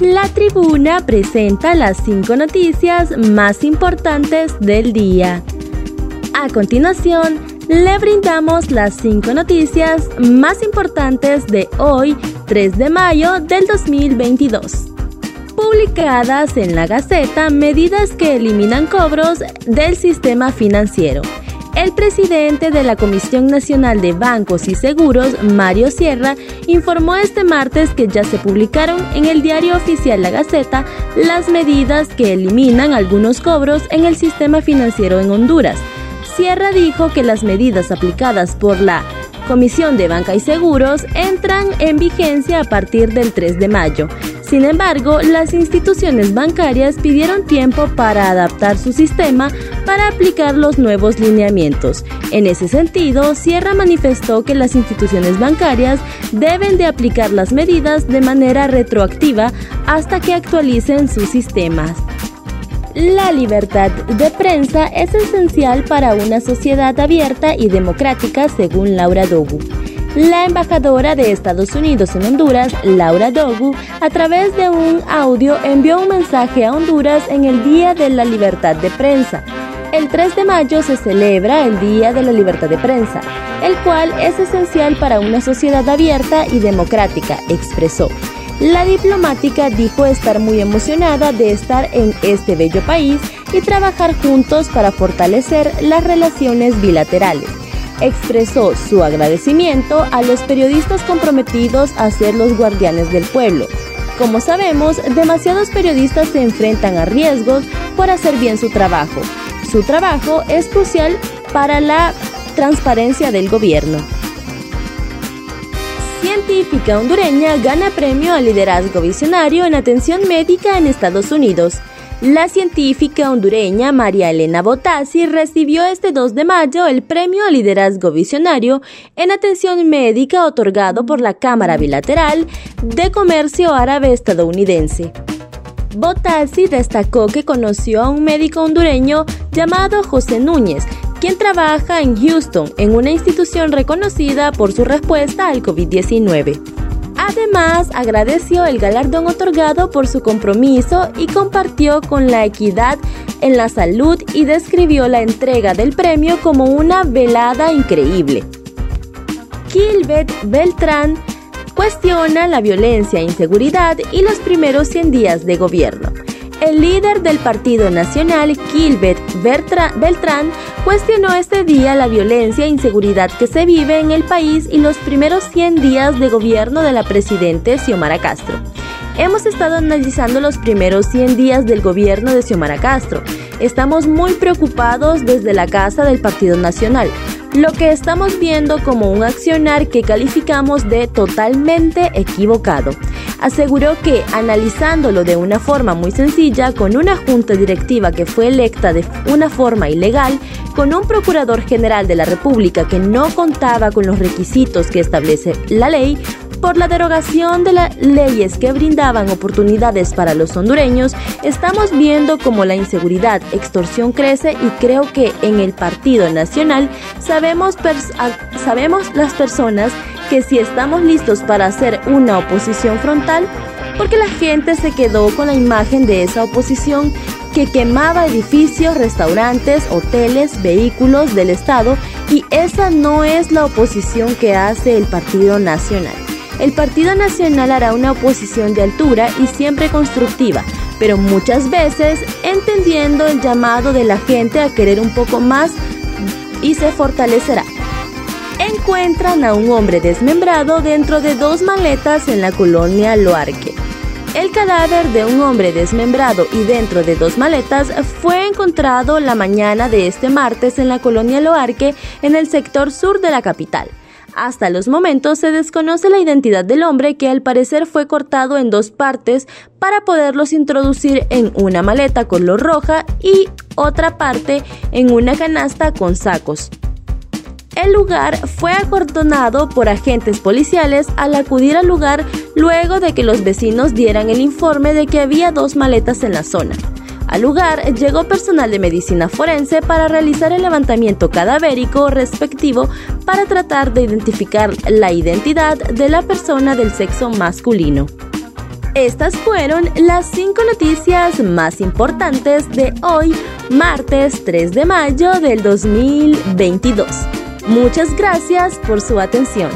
La tribuna presenta las cinco noticias más importantes del día. A continuación, le brindamos las cinco noticias más importantes de hoy, 3 de mayo del 2022. Publicadas en la Gaceta medidas que eliminan cobros del sistema financiero. El presidente de la Comisión Nacional de Bancos y Seguros, Mario Sierra, informó este martes que ya se publicaron en el diario oficial La Gaceta las medidas que eliminan algunos cobros en el sistema financiero en Honduras. Sierra dijo que las medidas aplicadas por la Comisión de Banca y Seguros entran en vigencia a partir del 3 de mayo. Sin embargo, las instituciones bancarias pidieron tiempo para adaptar su sistema para aplicar los nuevos lineamientos. En ese sentido, Sierra manifestó que las instituciones bancarias deben de aplicar las medidas de manera retroactiva hasta que actualicen sus sistemas. La libertad de prensa es esencial para una sociedad abierta y democrática, según Laura Dogu. La embajadora de Estados Unidos en Honduras, Laura Dogu, a través de un audio envió un mensaje a Honduras en el Día de la Libertad de Prensa. El 3 de mayo se celebra el Día de la Libertad de Prensa, el cual es esencial para una sociedad abierta y democrática, expresó. La diplomática dijo estar muy emocionada de estar en este bello país y trabajar juntos para fortalecer las relaciones bilaterales expresó su agradecimiento a los periodistas comprometidos a ser los guardianes del pueblo. Como sabemos, demasiados periodistas se enfrentan a riesgos por hacer bien su trabajo. Su trabajo es crucial para la transparencia del gobierno. Científica hondureña gana premio al liderazgo visionario en atención médica en Estados Unidos. La científica hondureña María Elena Botassi recibió este 2 de mayo el premio a liderazgo visionario en atención médica otorgado por la Cámara Bilateral de Comercio Árabe Estadounidense. Botassi destacó que conoció a un médico hondureño llamado José Núñez, quien trabaja en Houston, en una institución reconocida por su respuesta al COVID-19. Además, agradeció el galardón otorgado por su compromiso y compartió con la equidad en la salud y describió la entrega del premio como una velada increíble. Gilbert Beltrán cuestiona la violencia, inseguridad y los primeros 100 días de gobierno. El líder del Partido Nacional, Gilbert Beltrán, cuestionó este día la violencia e inseguridad que se vive en el país y los primeros 100 días de gobierno de la presidente Xiomara Castro. Hemos estado analizando los primeros 100 días del gobierno de Xiomara Castro. Estamos muy preocupados desde la Casa del Partido Nacional lo que estamos viendo como un accionar que calificamos de totalmente equivocado. Aseguró que, analizándolo de una forma muy sencilla, con una junta directiva que fue electa de una forma ilegal, con un procurador general de la República que no contaba con los requisitos que establece la ley, por la derogación de las leyes que brindaban oportunidades para los hondureños, estamos viendo cómo la inseguridad, extorsión crece y creo que en el Partido Nacional sabemos, sabemos las personas que si estamos listos para hacer una oposición frontal, porque la gente se quedó con la imagen de esa oposición que quemaba edificios, restaurantes, hoteles, vehículos del Estado y esa no es la oposición que hace el Partido Nacional. El Partido Nacional hará una oposición de altura y siempre constructiva, pero muchas veces entendiendo el llamado de la gente a querer un poco más y se fortalecerá. Encuentran a un hombre desmembrado dentro de dos maletas en la colonia Loarque. El cadáver de un hombre desmembrado y dentro de dos maletas fue encontrado la mañana de este martes en la colonia Loarque en el sector sur de la capital. Hasta los momentos se desconoce la identidad del hombre que al parecer fue cortado en dos partes para poderlos introducir en una maleta color roja y otra parte en una canasta con sacos. El lugar fue acordonado por agentes policiales al acudir al lugar luego de que los vecinos dieran el informe de que había dos maletas en la zona. Al lugar llegó personal de medicina forense para realizar el levantamiento cadavérico respectivo para tratar de identificar la identidad de la persona del sexo masculino. Estas fueron las cinco noticias más importantes de hoy, martes 3 de mayo del 2022. Muchas gracias por su atención.